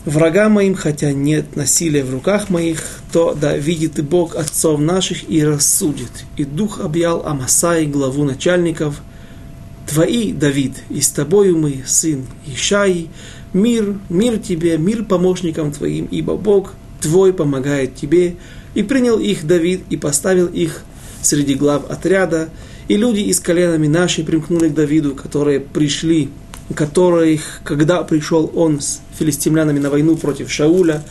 врагам моим, хотя нет насилия в руках моих, то да видит и Бог отцов наших и рассудит. И дух объял Амасай, главу начальников, Твои, Давид, и с тобою мы, сын Ишай, мир, мир тебе, мир помощникам твоим, ибо Бог твой помогает тебе. И принял их Давид и поставил их среди глав отряда, и люди из коленами наши примкнули к Давиду, которые пришли которых, когда пришел он с филистимлянами на войну против Шауля,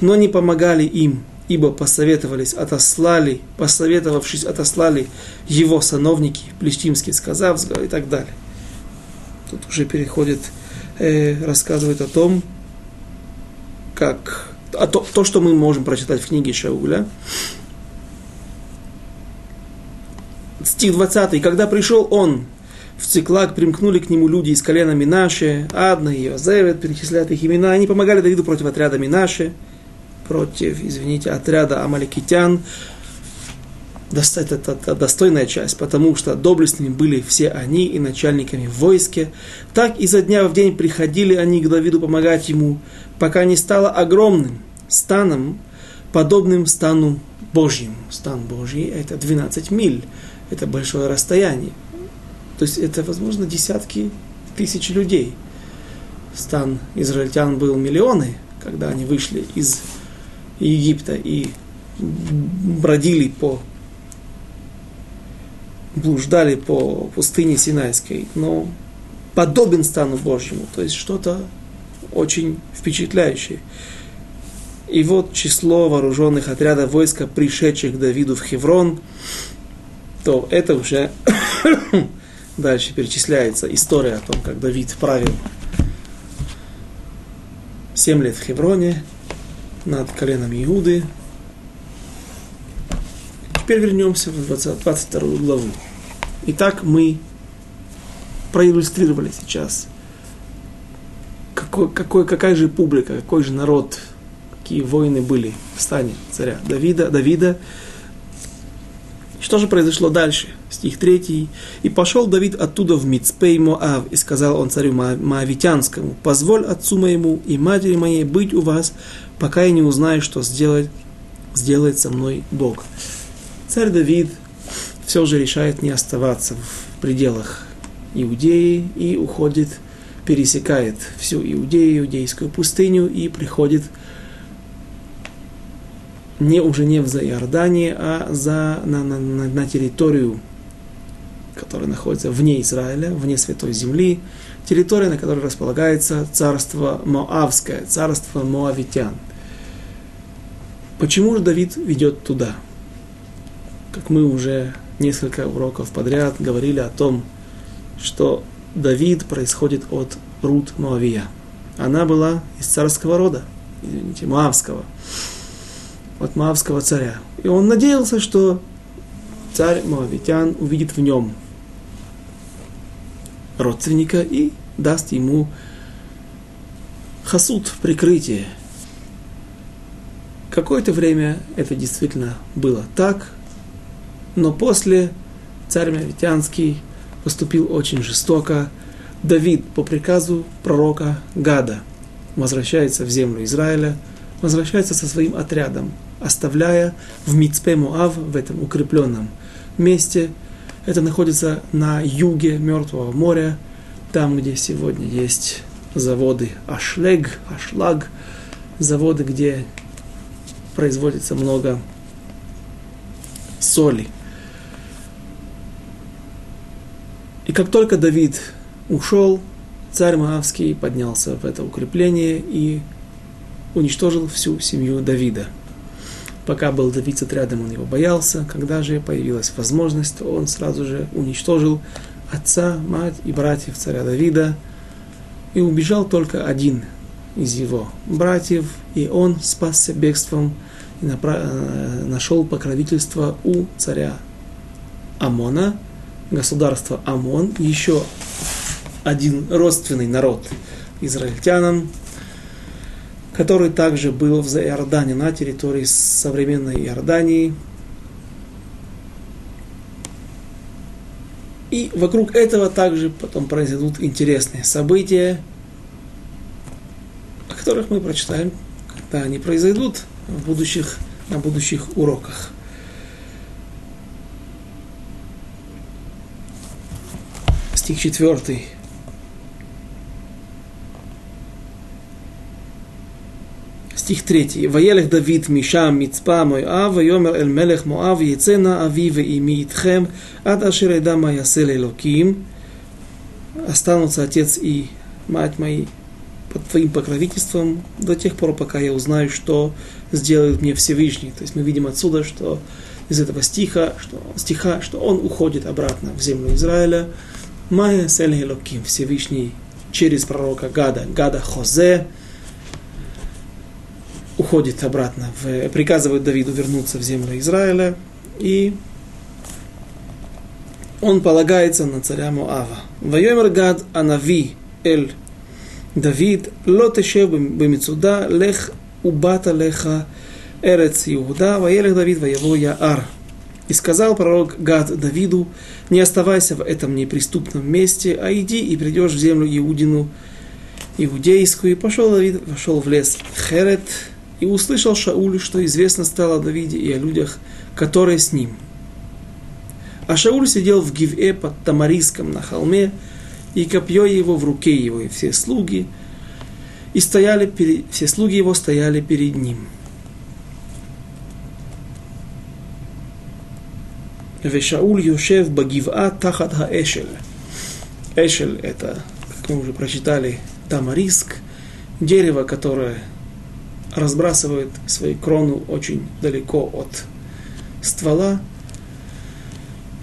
но не помогали им, ибо посоветовались, отослали, посоветовавшись, отослали его сановники, плештимские, сказав, и так далее. Тут уже переходит, э, рассказывает о том, как, а то, то, что мы можем прочитать в книге Шауля. Стих 20. Когда пришел он в Циклак, примкнули к нему люди из колена Минаше, Адна и Йозевет, перечисляют их имена, они помогали Давиду против отряда Минаше, против, извините, отряда амаликитян. Это, это, это достойная часть, потому что доблестными были все они и начальниками в войске. Так изо дня в день приходили они к Давиду помогать ему, пока не стало огромным станом, подобным стану Божьему. Стан Божий – это 12 миль, это большое расстояние. То есть это, возможно, десятки тысяч людей. Стан израильтян был миллионы, когда они вышли из Египта и бродили по блуждали по пустыне Синайской, но подобен стану Божьему, то есть что-то очень впечатляющее. И вот число вооруженных отрядов войска, пришедших к Давиду в Хеврон, то это уже дальше перечисляется история о том, как Давид правил 7 лет в Хевроне над коленом Иуды. Теперь вернемся в 20, 22 главу. Итак, мы проиллюстрировали сейчас, какой, какой, какая же публика, какой же народ, какие войны были в стане царя Давида, Давида что же произошло дальше? Стих 3. «И пошел Давид оттуда в Мицпей Моав, и сказал он царю Моавитянскому, «Позволь отцу моему и матери моей быть у вас, пока я не узнаю, что сделать, сделает со мной Бог». Царь Давид все же решает не оставаться в пределах Иудеи и уходит, пересекает всю Иудею, Иудейскую пустыню и приходит не уже не в Иордании, а за, на, на, на, на территорию, которая находится вне Израиля, вне Святой Земли, территория, на которой располагается царство Моавское, царство Моавитян. Почему же Давид ведет туда? Как мы уже несколько уроков подряд говорили о том, что Давид происходит от Рут Моавия. Она была из царского рода, извините, Моавского от Моавского царя. И он надеялся, что царь Моавитян увидит в нем родственника и даст ему хасуд, прикрытие. Какое-то время это действительно было так, но после царь Моавитянский поступил очень жестоко. Давид по приказу пророка Гада возвращается в землю Израиля, возвращается со своим отрядом оставляя в Мицпе Муав, в этом укрепленном месте. Это находится на юге Мертвого моря, там, где сегодня есть заводы Ашлег, Ашлаг, заводы, где производится много соли. И как только Давид ушел, царь Маавский поднялся в это укрепление и уничтожил всю семью Давида – Пока был Давид с отрядом, он его боялся. Когда же появилась возможность, то он сразу же уничтожил отца, мать и братьев царя Давида. И убежал только один из его братьев, и он спасся бегством и э, нашел покровительство у царя Амона, государства Амон, еще один родственный народ израильтянам, который также был в Иордане, на территории современной Иордании. И вокруг этого также потом произойдут интересные события, о которых мы прочитаем, когда они произойдут в будущих, на будущих уроках. Стих четвертый. Стих 3. «Ваелех Давид Мишам Мицпа Моав, Вайомер Эль Мелех Моав, Яцена Ави Ваими Итхем, Ад Ашир Эдам Маясел Элоким». Останутся отец и мать мои под твоим покровительством до тех пор, пока я узнаю, что сделает мне Всевышний. То есть мы видим отсюда, что из этого стиха, что, стиха, что он уходит обратно в землю Израиля. Майя Сель Всевышний через пророка Гада, Гада Хозе, уходит обратно, в, приказывает Давиду вернуться в землю Израиля, и он полагается на царя Моава. Вайомер Гад Анави Эль Давид, лотешев бемицуда, лех убата леха Эрец Иуда, воелех Давид, воево Яар. И сказал пророк Гад Давиду, не оставайся в этом неприступном месте, а иди и придешь в землю Иудину, иудейскую. И пошел Давид, вошел в лес Херет, и услышал Шауль, что известно стало о Давиде и о людях, которые с ним. А Шауль сидел в Гиве под Тамариском на холме, и копье его в руке его, и все слуги, и стояли перед, все слуги его стояли перед ним. Вешауль Йошев Багива Тахат Хаэшель. Эшель – это, как мы уже прочитали, тамариск, дерево, которое разбрасывает свою крону очень далеко от ствола,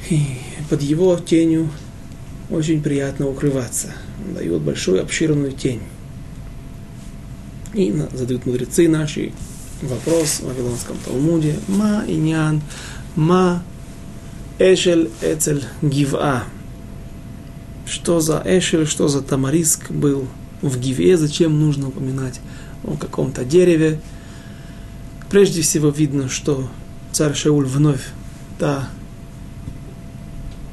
и под его тенью очень приятно укрываться. Он дает большую обширную тень. И задают мудрецы наши вопрос в Вавилонском Талмуде. Ма иньян, ма эшель эцель гива. Что за эшель, что за тамариск был в гиве, зачем нужно упоминать о каком-то дереве. Прежде всего видно, что царь Шауль вновь, та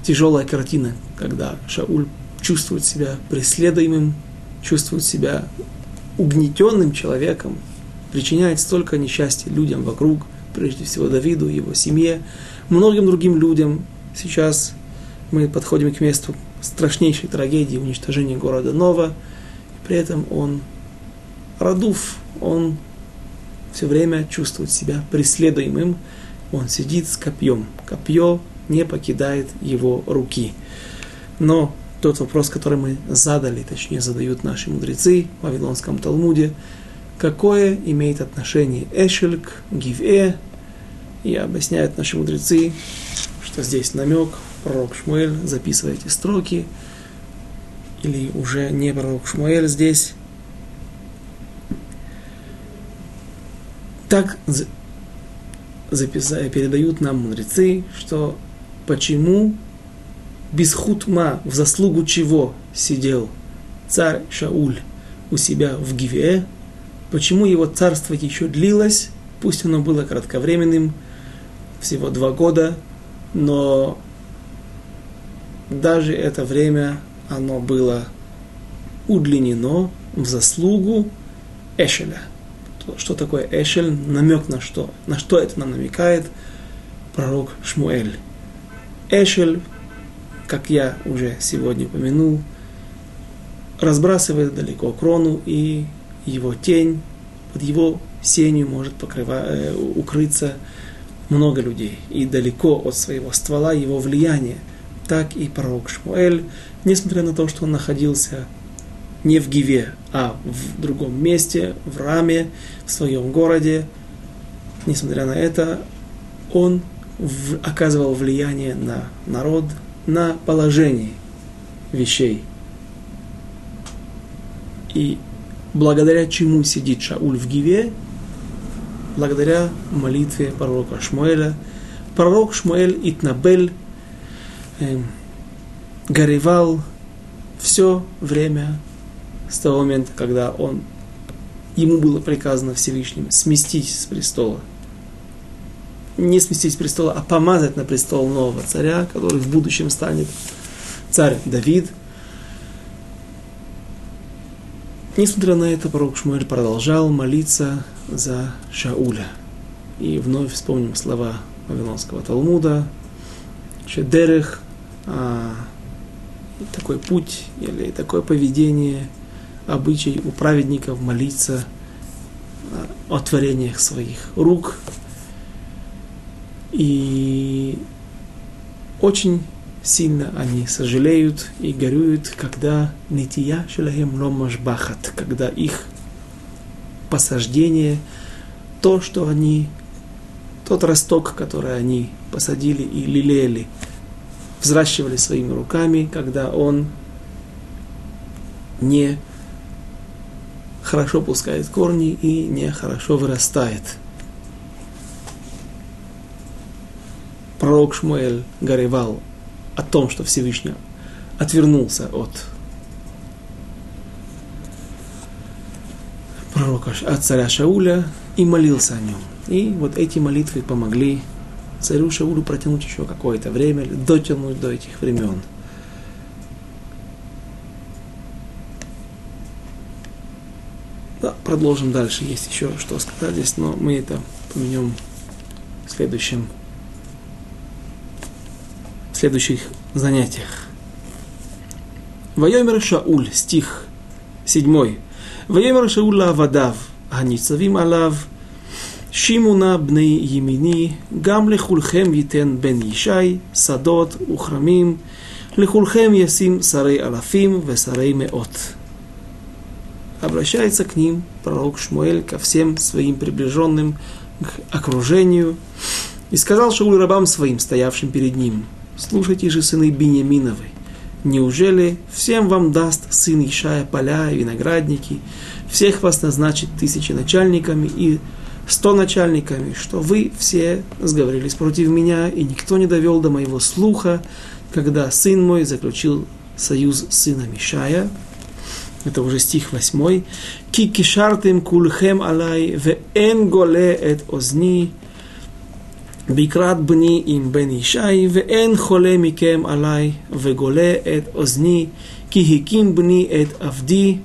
тяжелая картина, когда Шауль чувствует себя преследуемым, чувствует себя угнетенным человеком, причиняет столько несчастья людям вокруг, прежде всего Давиду, его семье, многим другим людям. Сейчас мы подходим к месту страшнейшей трагедии уничтожения города Нова, и при этом он Радув, он все время чувствует себя преследуемым, он сидит с копьем. Копье не покидает его руки. Но тот вопрос, который мы задали, точнее задают наши мудрецы в Вавилонском Талмуде, какое имеет отношение Эшель к Гиве, и объясняют наши мудрецы, что здесь намек, пророк Шмуэль, записывайте строки, или уже не пророк Шмуэль здесь, так записали, передают нам мудрецы, что почему без хутма, в заслугу чего сидел царь Шауль у себя в Гиве, почему его царство еще длилось, пусть оно было кратковременным, всего два года, но даже это время оно было удлинено в заслугу Эшеля – что такое Эшель, намек на что, на что это нам намекает пророк Шмуэль. Эшель, как я уже сегодня упомянул, разбрасывает далеко крону, и его тень, под его сенью может покрывать, э, укрыться много людей. И далеко от своего ствола его влияния. Так и пророк Шмуэль, несмотря на то, что он находился не в Гиве, а в другом месте, в Раме, в своем городе. Несмотря на это, он в, оказывал влияние на народ, на положение вещей. И благодаря чему сидит Шауль в Гиве? Благодаря молитве пророка Шмуэля. Пророк Шмуэль Итнабель э, горевал все время с того момента, когда он, ему было приказано Всевышним сместить с престола. Не сместить с престола, а помазать на престол нового царя, который в будущем станет царь Давид. Несмотря на это, пророк Шмуэль продолжал молиться за Шауля. И вновь вспомним слова Вавилонского Талмуда, Шедерех, а, такой путь или такое поведение – обычай у праведников молиться о творениях своих рук. И очень сильно они сожалеют и горюют, когда нития шелахем ломашбахат, когда их посаждение, то, что они, тот росток, который они посадили и лелеяли, взращивали своими руками, когда он не хорошо пускает корни и не хорошо вырастает. Пророк Шмуэль горевал о том, что Всевышний отвернулся от пророка, от царя Шауля и молился о нем. И вот эти молитвы помогли царю Шаулю протянуть еще какое-то время, дотянуть до этих времен. Да, продолжим дальше. Есть еще что сказать здесь, но мы это поменем в следующем в следующих занятиях. Вайомер Шауль, стих 7. Вайомер Шауль Авадав, Аницавим Алав, Шимуна бней Емини, Гам лехульхем Витен бен Ишай, Садот, Ухрамим, лехульхем Ясим сарей Алафим, Весарей Меот. Обращается к ним пророк Шмуэль ко всем своим приближенным к окружению и сказал Шауль рабам своим, стоявшим перед ним, Слушайте же, сыны Бениаминовы, неужели всем вам даст сын Ишая поля и виноградники, всех вас назначит тысячи начальниками и сто начальниками, что вы все сговорились против меня, и никто не довел до моего слуха, когда сын мой заключил союз с сыном Ишая это уже стих 8, «Ки кишартим кульхем алай, ве эн голе эт озни, бикрат бни им бен ишай, ве эн холе микем алай, ве голе эт озни, ки хиким бни эт авди,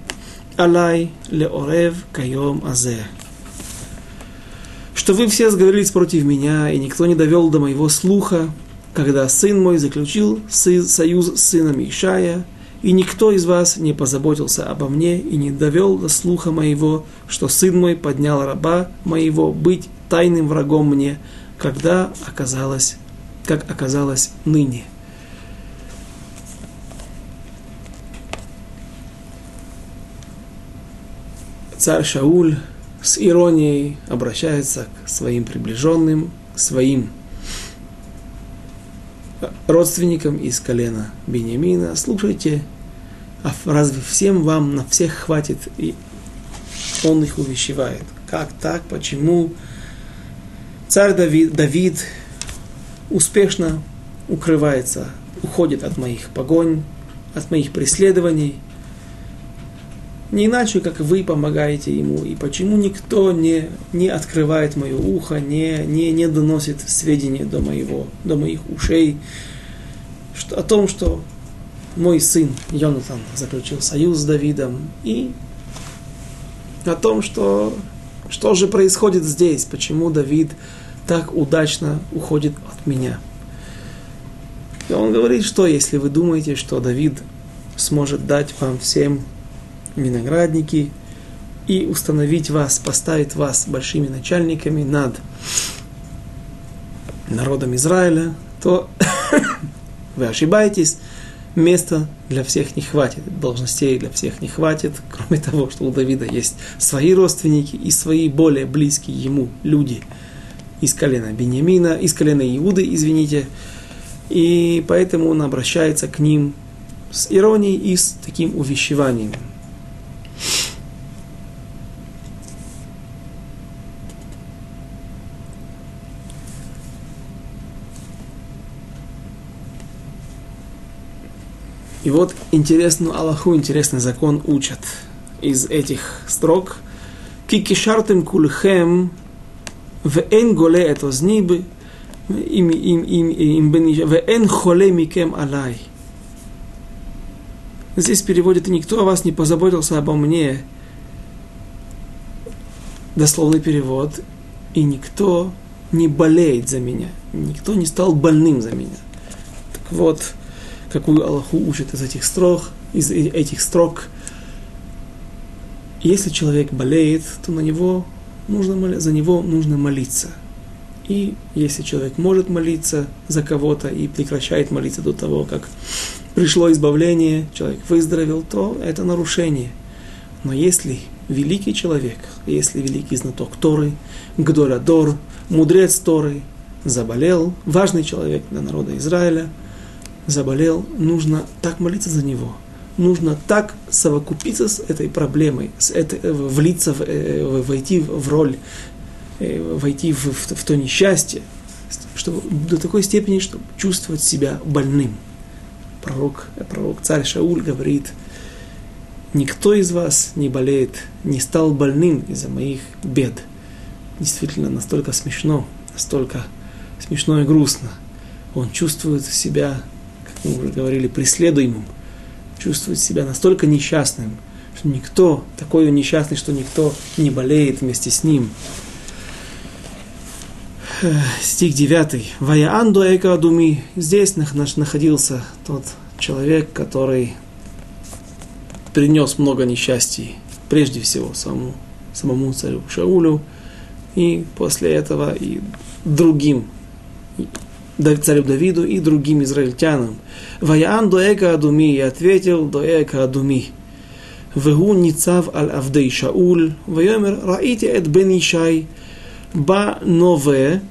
алай ле орев кайом азе». Что вы все сговорились против меня, и никто не довел до моего слуха, когда сын мой заключил союз с сыном Ишая, и никто из вас не позаботился обо мне и не довел до слуха моего, что сын мой поднял раба моего быть тайным врагом мне, когда оказалось, как оказалось ныне. Царь Шауль с иронией обращается к своим приближенным, к своим родственникам из колена Бениамина. Слушайте, а разве всем вам на всех хватит? И он их увещевает. Как так? Почему? Царь Давид, Давид успешно укрывается, уходит от моих погонь, от моих преследований. Не иначе, как вы помогаете ему. И почему никто не, не открывает мое ухо, не, не, не доносит сведения до, моего, до моих ушей что, о том, что мой сын Йонатан заключил союз с Давидом, и о том, что, что же происходит здесь, почему Давид так удачно уходит от меня. И он говорит, что если вы думаете, что Давид сможет дать вам всем виноградники и установить вас, поставить вас большими начальниками над народом Израиля, то вы ошибаетесь, места для всех не хватит, должностей для всех не хватит, кроме того, что у Давида есть свои родственники и свои более близкие ему люди – из колена Бениамина, из колена Иуды, извините, и поэтому он обращается к ним с иронией и с таким увещеванием. И вот интересную Аллаху, интересный закон учат из этих строк. Кикишартым кульхем в энголе это знибы, им, им, им, им, в эн холе микем алай. Здесь переводит, никто о вас не позаботился обо мне. Дословный перевод. И никто не болеет за меня. Никто не стал больным за меня. Так вот, какую Аллаху учит из этих строк, из этих строк. Если человек болеет, то на него нужно, за него нужно молиться. И если человек может молиться за кого-то и прекращает молиться до того, как пришло избавление, человек выздоровел, то это нарушение. Но если великий человек, если великий знаток Торы, Гдоладор, мудрец Торы, заболел, важный человек для народа Израиля, заболел, нужно так молиться за него, нужно так совокупиться с этой проблемой, с этой, влиться, в, э, войти в роль, э, войти в, в, в то несчастье, чтобы, до такой степени, чтобы чувствовать себя больным. Пророк, пророк царь Шауль говорит, никто из вас не болеет, не стал больным из-за моих бед. Действительно, настолько смешно, настолько смешно и грустно. Он чувствует себя, мы уже говорили, преследуемым, чувствует себя настолько несчастным, что никто, такой он несчастный, что никто не болеет вместе с ним. Стих 9. Ваяан дуэка адуми. Здесь находился тот человек, который принес много несчастий, прежде всего самому, самому царю Шаулю, и после этого и другим царю Давиду и другим израильтянам. Ваян доэка адуми, и ответил доэка адуми. Вегу ницав аль авдей Шауль, вайомер раите эт бен Ишай, ба нове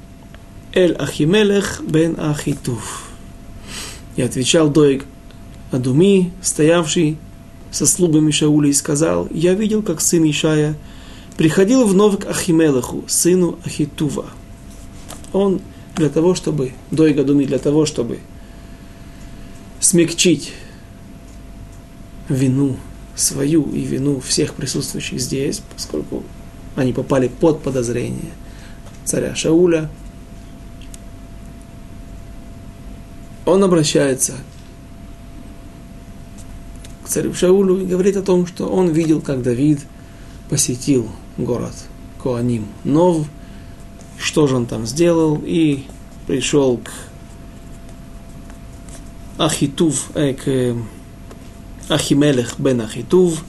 эль Ахимелех бен Ахитув. И отвечал Доeg Адуми, стоявший со слугами Шауля, и сказал, я видел, как сын Ишая приходил вновь к Ахимелеху, сыну Ахитува. Он для того, чтобы, до Игадуми, для того, чтобы смягчить вину свою и вину всех присутствующих здесь, поскольку они попали под подозрение царя Шауля, он обращается к царю Шаулю и говорит о том, что он видел, как Давид посетил город Коаним Нов, что же он там сделал, и пришел к Ахитув, э, к Ахимелех бен Ахитув,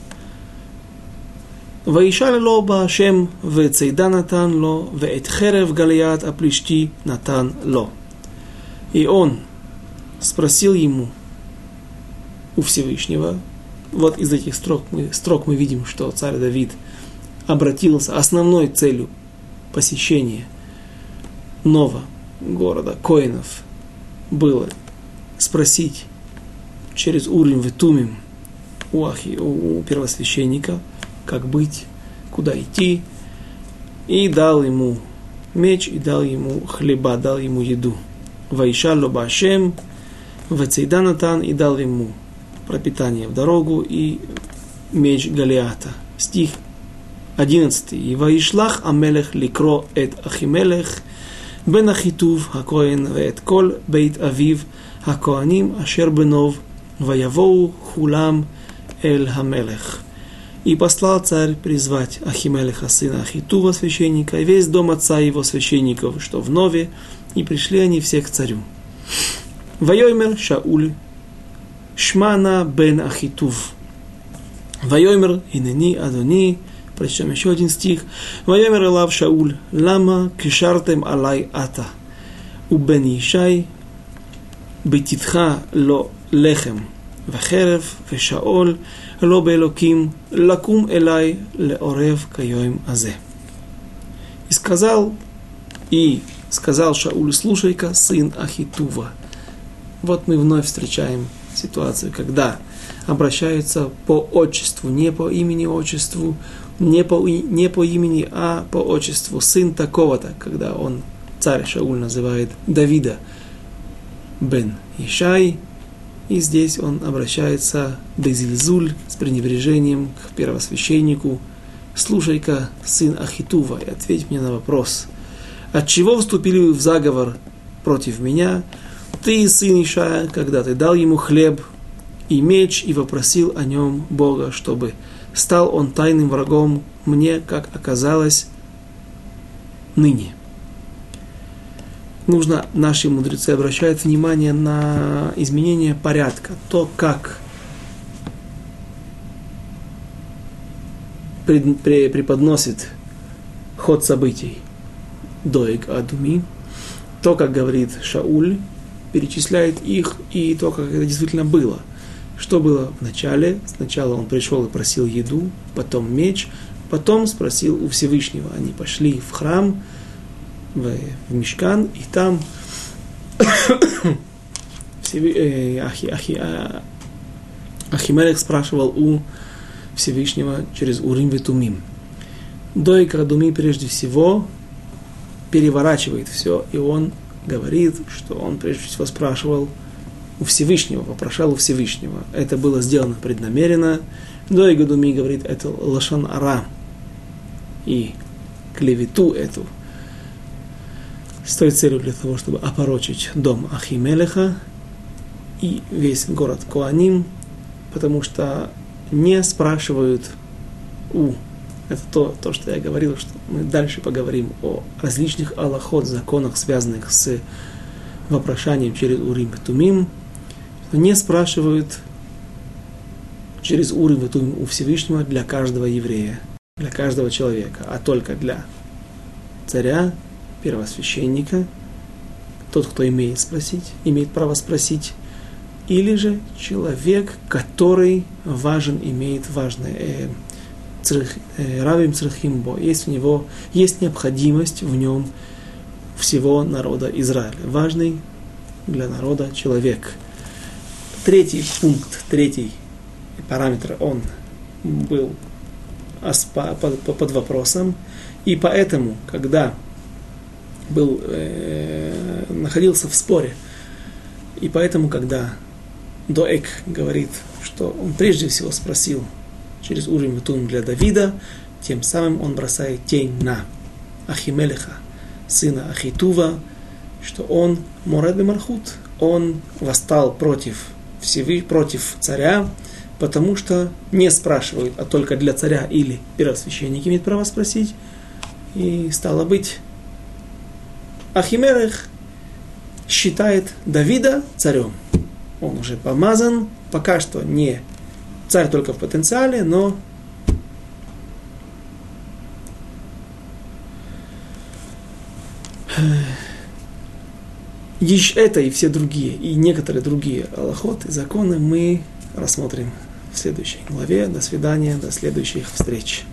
וישאל לו בהשם, וצידה נתן לו, ואת חרב גליית הפלישתי נתן לו. И он спросил ему у Всевышнего, вот из этих строк мы, строк мы видим, что царь Давид обратился основной целью посещения Нова, города Коинов, было спросить через уровень Ветумим у, Ахи, у первосвященника, как быть, куда идти, и дал ему меч, и дал ему хлеба, дал ему еду. Вайшалу Башем, Вацейданатан, и дал ему пропитание в дорогу и меч Галиата. Стих 11. И Ваишлах Амелех ликро эт Ахимелех, בן אחיטוב הכהן ואת כל בית אביו הכהנים אשר בנוב, ויבואו כולם эль Хамелех. И послал царь призвать Ахимелеха, сына Ахитува, священника, и весь дом отца его священников, что в Нове, и пришли они все к царю. Вайоймер Шауль, Шмана бен Ахитув. Вайоймер Инени Адони, Прочтем еще один стих. Ваямер Элав Шауль, лама кишартем алай ата. ובן ישי בתתך לא לחם וחרב ושאול לא באלוקים לקום אליי לעורב כיום הזה. И сказал, и сказал Шауль, слушай-ка, сын Ахитува. Вот мы вновь встречаем ситуацию, когда обращаются по отчеству, не по имени-отчеству, не по, не по имени, а по отчеству, сын такого-то, когда он, царь Шауль, называет Давида бен Ишай, и здесь он обращается Безильзуль с пренебрежением к первосвященнику. Слушай-ка, сын Ахитува, и ответь мне на вопрос. От чего вступили вы в заговор против меня? Ты, сын Ишая, когда ты дал ему хлеб и меч, и вопросил о нем Бога, чтобы стал он тайным врагом мне, как оказалось, ныне. Нужно, наши мудрецы обращают внимание на изменение порядка, то, как преподносит ход событий Доик Адуми. то, как говорит Шауль, перечисляет их, и то, как это действительно было. Что было в начале? Сначала он пришел и просил еду, потом меч, потом спросил у Всевышнего. Они пошли в храм, в, в Мешкан, и там э, Ахи, а, Ахимелех спрашивал у Всевышнего через Урим Ветумим. Дой Крадуми прежде всего переворачивает все, и он говорит, что он прежде всего спрашивал у Всевышнего, вопрошал у Всевышнего. Это было сделано преднамеренно. Дой Гадуми говорит, это Лашан Ара. И клевету эту с той целью для того, чтобы опорочить дом Ахимелеха и весь город Куаним, потому что не спрашивают у это то, то, что я говорил, что мы дальше поговорим о различных аллахот, законах, связанных с вопрошанием через Урим Тумим. Не спрашивают через Тумим у Всевышнего для каждого еврея, для каждого человека, а только для царя, первосвященника, тот, кто имеет спросить, имеет право спросить, или же человек, который важен, имеет важное, э, э, равим црахимбо, есть у него, есть необходимость в нем всего народа Израиля. Важный для народа человек. Третий пункт, третий параметр, он был под вопросом. И поэтому, когда был, э, находился в споре, и поэтому, когда Доэк говорит, что он прежде всего спросил через уровень Тум для Давида, тем самым он бросает тень на Ахимелеха, сына Ахитува, что он Моред Мархут, он восстал против, всевы, против царя, потому что не спрашивают, а только для царя или первосвященник имеет право спросить. И стало быть, Ахимелех считает Давида царем он уже помазан, пока что не царь только в потенциале, но это и все другие, и некоторые другие аллахоты, законы мы рассмотрим в следующей главе. До свидания, до следующих встреч.